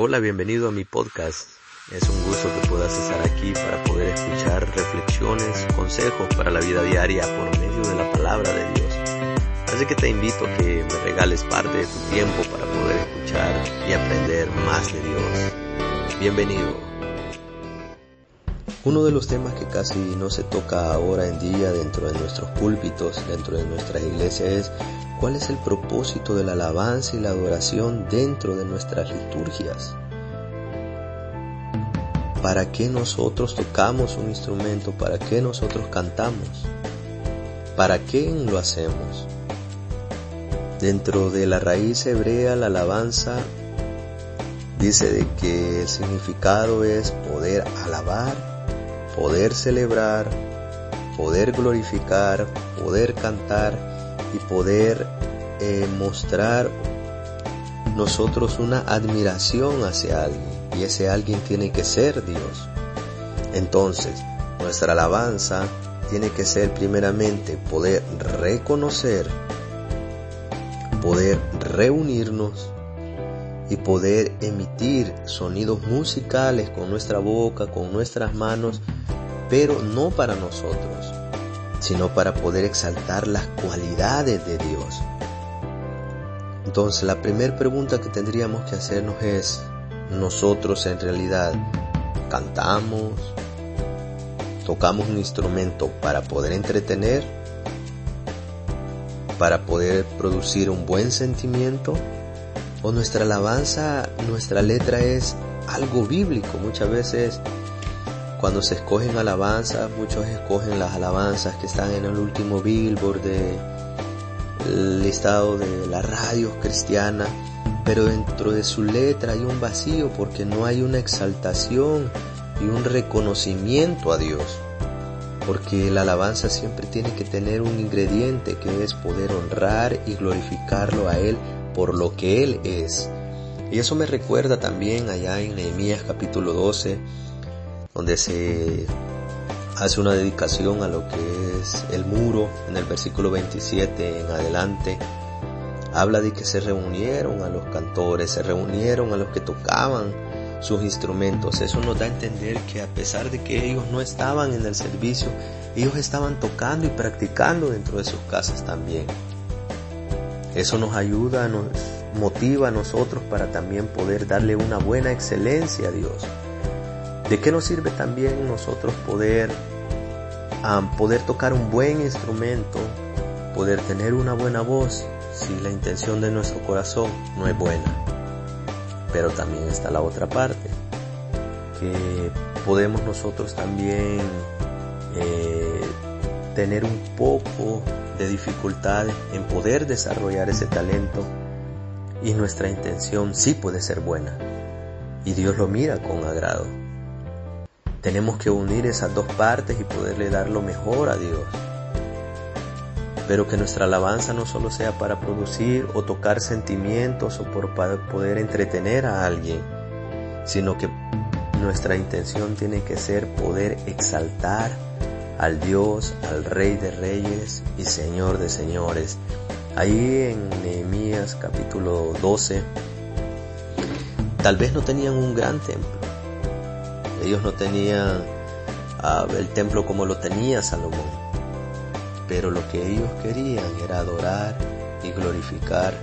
Hola, bienvenido a mi podcast. Es un gusto que puedas estar aquí para poder escuchar reflexiones, consejos para la vida diaria por medio de la palabra de Dios. Así que te invito a que me regales parte de tu tiempo para poder escuchar y aprender más de Dios. Bienvenido. Uno de los temas que casi no se toca ahora en día dentro de nuestros púlpitos, dentro de nuestras iglesias es cuál es el propósito de la alabanza y la adoración dentro de nuestras liturgias. ¿Para qué nosotros tocamos un instrumento? ¿Para qué nosotros cantamos? ¿Para qué lo hacemos? Dentro de la raíz hebrea la alabanza dice de que el significado es poder alabar, poder celebrar, poder glorificar, poder cantar y poder eh, mostrar nosotros una admiración hacia alguien y ese alguien tiene que ser Dios. Entonces, nuestra alabanza tiene que ser primeramente poder reconocer, poder reunirnos y poder emitir sonidos musicales con nuestra boca, con nuestras manos, pero no para nosotros, sino para poder exaltar las cualidades de Dios. Entonces la primera pregunta que tendríamos que hacernos es, ¿nosotros en realidad cantamos, tocamos un instrumento para poder entretener, para poder producir un buen sentimiento? ¿O nuestra alabanza, nuestra letra es algo bíblico? Muchas veces cuando se escogen alabanzas, muchos escogen las alabanzas que están en el último billboard del listado de las radios cristianas, pero dentro de su letra hay un vacío porque no hay una exaltación y un reconocimiento a Dios. Porque la alabanza siempre tiene que tener un ingrediente que es poder honrar y glorificarlo a Él por lo que Él es. Y eso me recuerda también allá en Nehemías capítulo 12, donde se hace una dedicación a lo que es el muro en el versículo 27 en adelante. Habla de que se reunieron a los cantores, se reunieron a los que tocaban sus instrumentos. Eso nos da a entender que a pesar de que ellos no estaban en el servicio, ellos estaban tocando y practicando dentro de sus casas también. Eso nos ayuda, nos motiva a nosotros para también poder darle una buena excelencia a Dios. ¿De qué nos sirve también nosotros poder, poder tocar un buen instrumento, poder tener una buena voz si la intención de nuestro corazón no es buena? Pero también está la otra parte, que podemos nosotros también eh, tener un poco de dificultad en poder desarrollar ese talento y nuestra intención sí puede ser buena y Dios lo mira con agrado. Tenemos que unir esas dos partes y poderle dar lo mejor a Dios. Pero que nuestra alabanza no solo sea para producir o tocar sentimientos o por poder entretener a alguien, sino que nuestra intención tiene que ser poder exaltar al Dios, al Rey de Reyes y Señor de Señores. Ahí en Nehemías capítulo 12, tal vez no tenían un gran templo, ellos no tenían uh, el templo como lo tenía Salomón. Pero lo que ellos querían era adorar y glorificar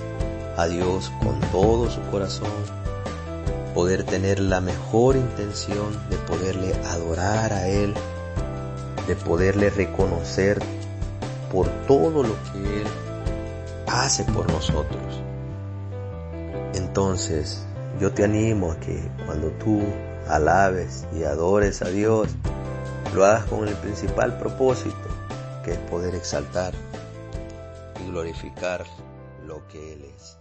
a Dios con todo su corazón, poder tener la mejor intención de poderle adorar a Él, de poderle reconocer por todo lo que Él hace por nosotros. Entonces, yo te animo a que cuando tú alabes y adores a Dios, lo hagas con el principal propósito, que es poder exaltar y glorificar lo que Él es.